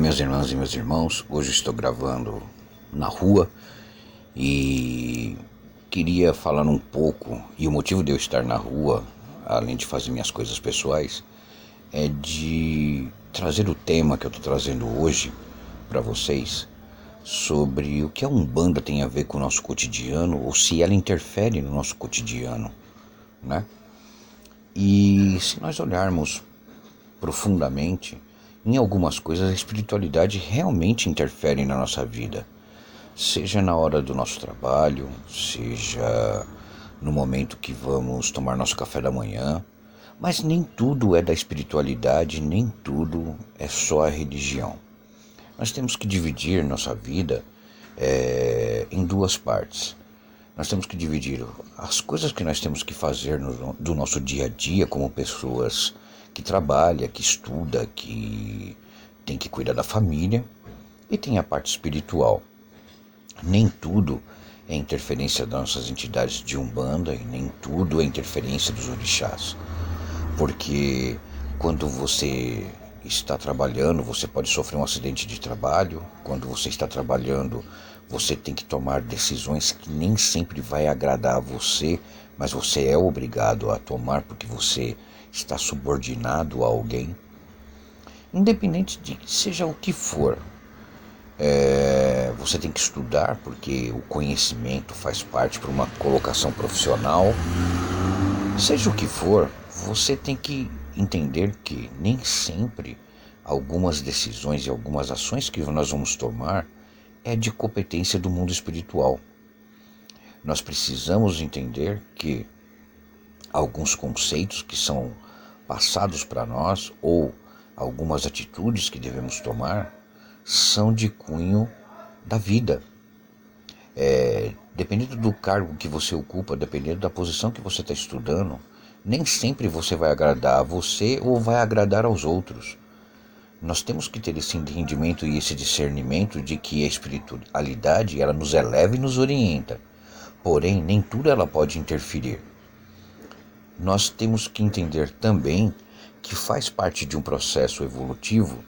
minhas irmãs e meus irmãos. Hoje estou gravando na rua e queria falar um pouco. E o motivo de eu estar na rua além de fazer minhas coisas pessoais, é de trazer o tema que eu estou trazendo hoje para vocês sobre o que a Umbanda tem a ver com o nosso cotidiano ou se ela interfere no nosso cotidiano, né? E se nós olharmos profundamente, em algumas coisas a espiritualidade realmente interfere na nossa vida, seja na hora do nosso trabalho, seja no momento que vamos tomar nosso café da manhã. Mas nem tudo é da espiritualidade, nem tudo é só a religião. Nós temos que dividir nossa vida é, em duas partes. Nós temos que dividir as coisas que nós temos que fazer no, do nosso dia a dia como pessoas que trabalham, que estuda, que tem que cuidar da família, e tem a parte espiritual. Nem tudo é interferência das nossas entidades de Umbanda e nem tudo é interferência dos orixás. Porque quando você está trabalhando, você pode sofrer um acidente de trabalho. Quando você está trabalhando, você tem que tomar decisões que nem sempre vai agradar a você, mas você é obrigado a tomar porque você está subordinado a alguém. Independente de seja o que for, é, você tem que estudar porque o conhecimento faz parte para uma colocação profissional. Seja o que for, você tem que entender que nem sempre algumas decisões e algumas ações que nós vamos tomar é de competência do mundo espiritual. Nós precisamos entender que alguns conceitos que são passados para nós ou algumas atitudes que devemos tomar são de cunho da vida. É, dependendo do cargo que você ocupa, dependendo da posição que você está estudando, nem sempre você vai agradar a você ou vai agradar aos outros. Nós temos que ter esse entendimento e esse discernimento de que a espiritualidade ela nos eleva e nos orienta. Porém, nem tudo ela pode interferir. Nós temos que entender também que faz parte de um processo evolutivo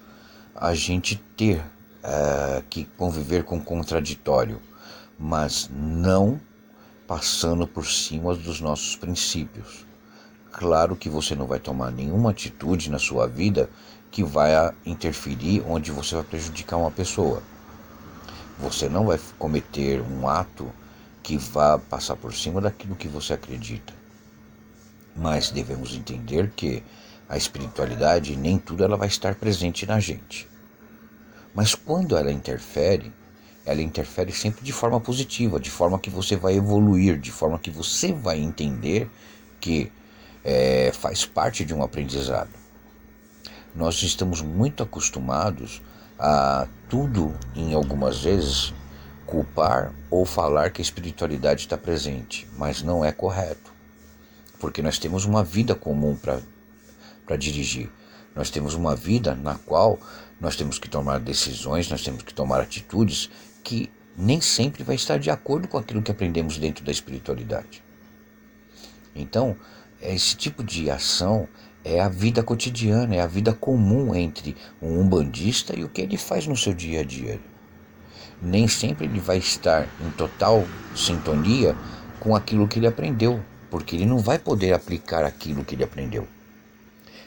a gente ter uh, que conviver com o contraditório, mas não passando por cima dos nossos princípios. Claro que você não vai tomar nenhuma atitude na sua vida que vai interferir onde você vai prejudicar uma pessoa. Você não vai cometer um ato que vá passar por cima daquilo que você acredita. Mas devemos entender que a espiritualidade nem tudo ela vai estar presente na gente. Mas quando ela interfere, ela interfere sempre de forma positiva, de forma que você vai evoluir, de forma que você vai entender que é, faz parte de um aprendizado. Nós estamos muito acostumados a tudo, em algumas vezes, culpar ou falar que a espiritualidade está presente, mas não é correto, porque nós temos uma vida comum para dirigir. Nós temos uma vida na qual nós temos que tomar decisões, nós temos que tomar atitudes que nem sempre vai estar de acordo com aquilo que aprendemos dentro da espiritualidade. Então, esse tipo de ação é a vida cotidiana, é a vida comum entre um umbandista e o que ele faz no seu dia a dia. Nem sempre ele vai estar em total sintonia com aquilo que ele aprendeu, porque ele não vai poder aplicar aquilo que ele aprendeu.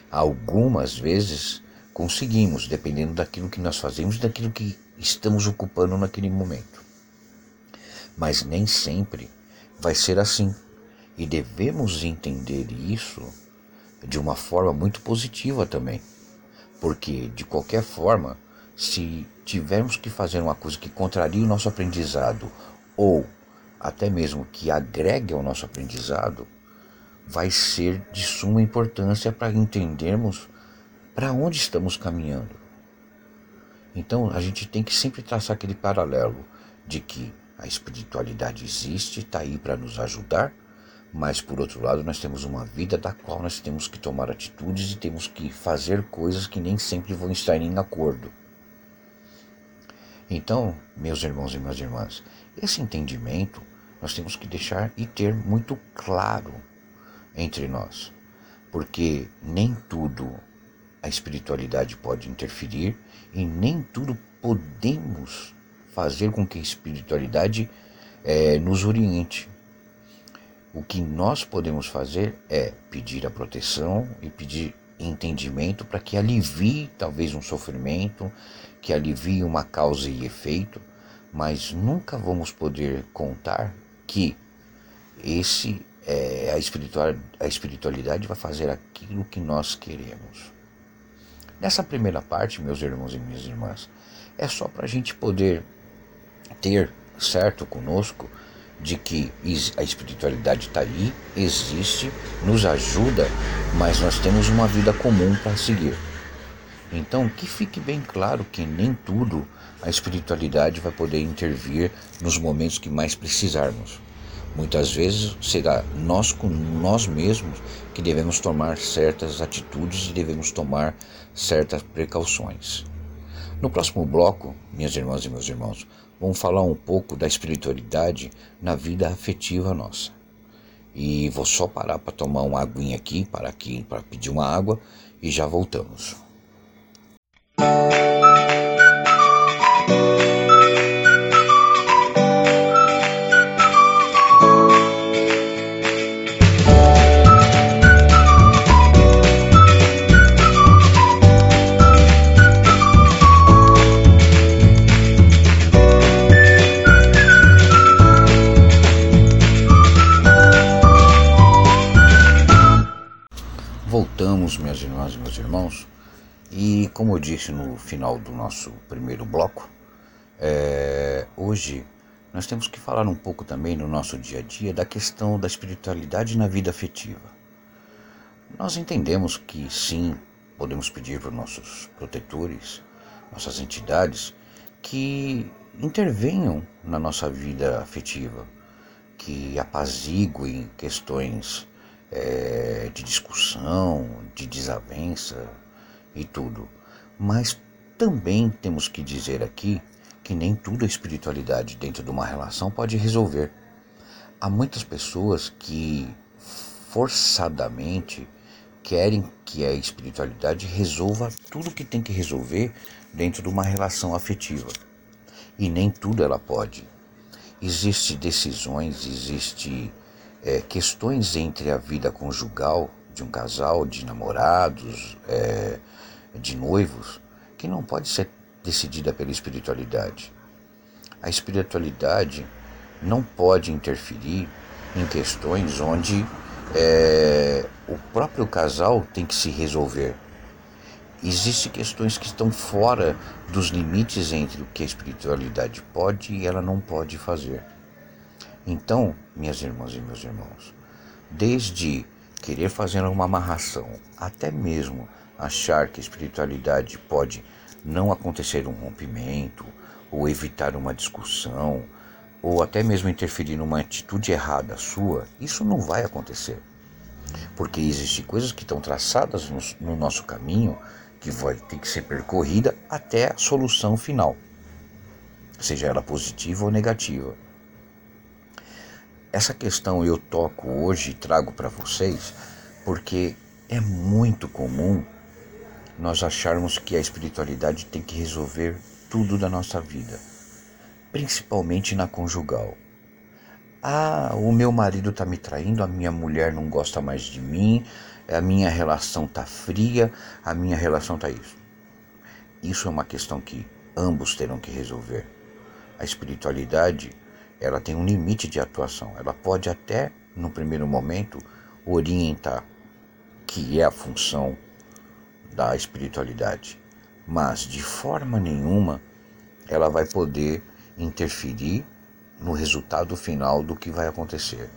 Algumas vezes conseguimos, dependendo daquilo que nós fazemos, daquilo que estamos ocupando naquele momento. Mas nem sempre vai ser assim. E devemos entender isso de uma forma muito positiva também. Porque, de qualquer forma, se tivermos que fazer uma coisa que contraria o nosso aprendizado ou até mesmo que agregue ao nosso aprendizado, vai ser de suma importância para entendermos para onde estamos caminhando. Então a gente tem que sempre traçar aquele paralelo de que a espiritualidade existe, está aí para nos ajudar, mas por outro lado nós temos uma vida da qual nós temos que tomar atitudes e temos que fazer coisas que nem sempre vão estar em acordo. Então, meus irmãos e minhas irmãs, esse entendimento nós temos que deixar e ter muito claro entre nós, porque nem tudo a espiritualidade pode interferir e nem tudo podemos fazer com que a espiritualidade é, nos oriente. O que nós podemos fazer é pedir a proteção e pedir entendimento para que alivie talvez um sofrimento, que alivie uma causa e efeito, mas nunca vamos poder contar que esse é, a, espiritual, a espiritualidade vai fazer aquilo que nós queremos. Nessa primeira parte, meus irmãos e minhas irmãs, é só para a gente poder ter certo conosco de que a espiritualidade está aí, existe, nos ajuda, mas nós temos uma vida comum para seguir. Então, que fique bem claro que nem tudo a espiritualidade vai poder intervir nos momentos que mais precisarmos. Muitas vezes será nós com nós mesmos que devemos tomar certas atitudes e devemos tomar certas precauções. No próximo bloco, minhas irmãs e meus irmãos, vamos falar um pouco da espiritualidade na vida afetiva nossa. E vou só parar para tomar uma aguinha aqui, para aqui, para pedir uma água e já voltamos. Voltamos, como eu disse no final do nosso primeiro bloco, é, hoje nós temos que falar um pouco também no nosso dia a dia da questão da espiritualidade na vida afetiva. Nós entendemos que sim, podemos pedir para os nossos protetores, nossas entidades, que intervenham na nossa vida afetiva, que apaziguem questões é, de discussão, de desavença e tudo. Mas também temos que dizer aqui que nem tudo a espiritualidade dentro de uma relação pode resolver. Há muitas pessoas que forçadamente querem que a espiritualidade resolva tudo que tem que resolver dentro de uma relação afetiva. E nem tudo ela pode. Existem decisões, existem é, questões entre a vida conjugal de um casal, de namorados, é, de noivos, que não pode ser decidida pela espiritualidade. A espiritualidade não pode interferir em questões onde é, o próprio casal tem que se resolver. Existem questões que estão fora dos limites entre o que a espiritualidade pode e ela não pode fazer. Então, minhas irmãs e meus irmãos, desde querer fazer uma amarração, até mesmo achar que a espiritualidade pode não acontecer um rompimento, ou evitar uma discussão, ou até mesmo interferir numa atitude errada sua, isso não vai acontecer. Porque existem coisas que estão traçadas no, no nosso caminho que vai ter que ser percorrida até a solução final, seja ela positiva ou negativa. Essa questão eu toco hoje e trago para vocês porque é muito comum nós acharmos que a espiritualidade tem que resolver tudo da nossa vida, principalmente na conjugal. Ah, o meu marido está me traindo, a minha mulher não gosta mais de mim, a minha relação está fria, a minha relação está isso. Isso é uma questão que ambos terão que resolver. A espiritualidade ela tem um limite de atuação. Ela pode até, no primeiro momento, orientar, que é a função da espiritualidade, mas de forma nenhuma ela vai poder interferir no resultado final do que vai acontecer.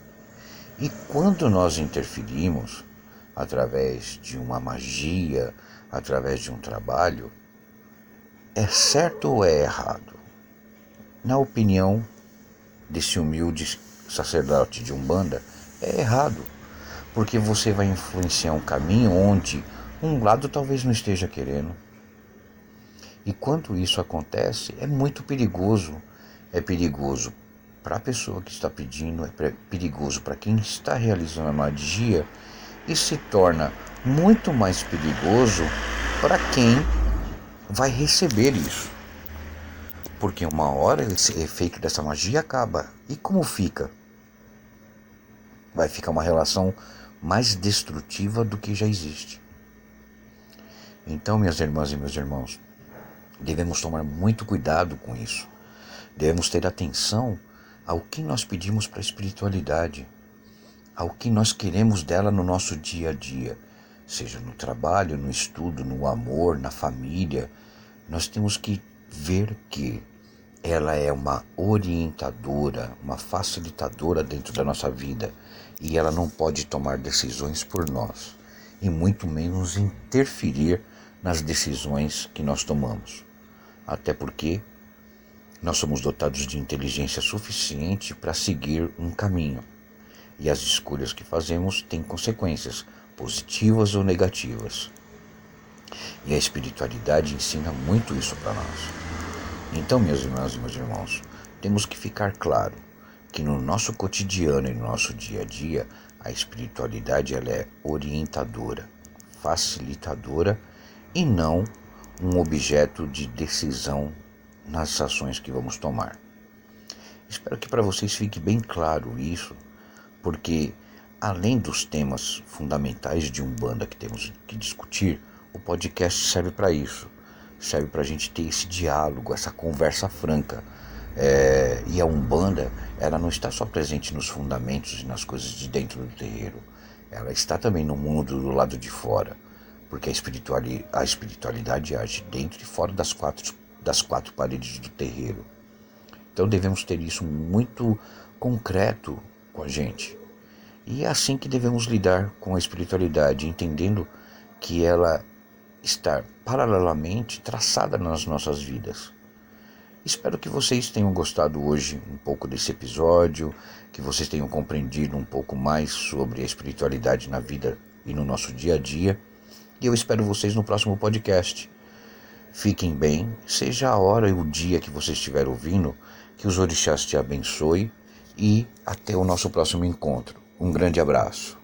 E quando nós interferimos através de uma magia, através de um trabalho, é certo ou é errado? Na opinião desse humilde sacerdote de Umbanda, é errado, porque você vai influenciar um caminho onde um lado talvez não esteja querendo. E quando isso acontece, é muito perigoso. É perigoso para a pessoa que está pedindo, é perigoso para quem está realizando a magia e se torna muito mais perigoso para quem vai receber isso. Porque uma hora esse efeito dessa magia acaba. E como fica? Vai ficar uma relação mais destrutiva do que já existe. Então, minhas irmãs e meus irmãos, devemos tomar muito cuidado com isso. Devemos ter atenção ao que nós pedimos para a espiritualidade, ao que nós queremos dela no nosso dia a dia, seja no trabalho, no estudo, no amor, na família. Nós temos que ver que ela é uma orientadora, uma facilitadora dentro da nossa vida e ela não pode tomar decisões por nós e muito menos interferir nas decisões que nós tomamos. Até porque nós somos dotados de inteligência suficiente para seguir um caminho. E as escolhas que fazemos têm consequências, positivas ou negativas. E a espiritualidade ensina muito isso para nós. Então, minhas irmãs e meus irmãos, temos que ficar claro que no nosso cotidiano e no nosso dia a dia, a espiritualidade ela é orientadora, facilitadora e não um objeto de decisão nas ações que vamos tomar. Espero que para vocês fique bem claro isso, porque além dos temas fundamentais de Umbanda que temos que discutir, o podcast serve para isso. Serve para a gente ter esse diálogo, essa conversa franca. É, e a Umbanda, ela não está só presente nos fundamentos e nas coisas de dentro do terreiro. Ela está também no mundo do lado de fora, porque a espiritualidade, a espiritualidade age dentro e fora das quatro das quatro paredes do terreiro. Então devemos ter isso muito concreto com a gente. E é assim que devemos lidar com a espiritualidade, entendendo que ela está paralelamente traçada nas nossas vidas. Espero que vocês tenham gostado hoje um pouco desse episódio, que vocês tenham compreendido um pouco mais sobre a espiritualidade na vida e no nosso dia a dia. E eu espero vocês no próximo podcast. Fiquem bem, seja a hora e o dia que você estiver ouvindo, que os orixás te abençoe e até o nosso próximo encontro. Um grande abraço.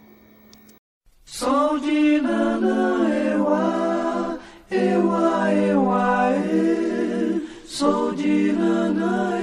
Sou de Nana, ewa, ewa, ewa, e. Sou de Nana,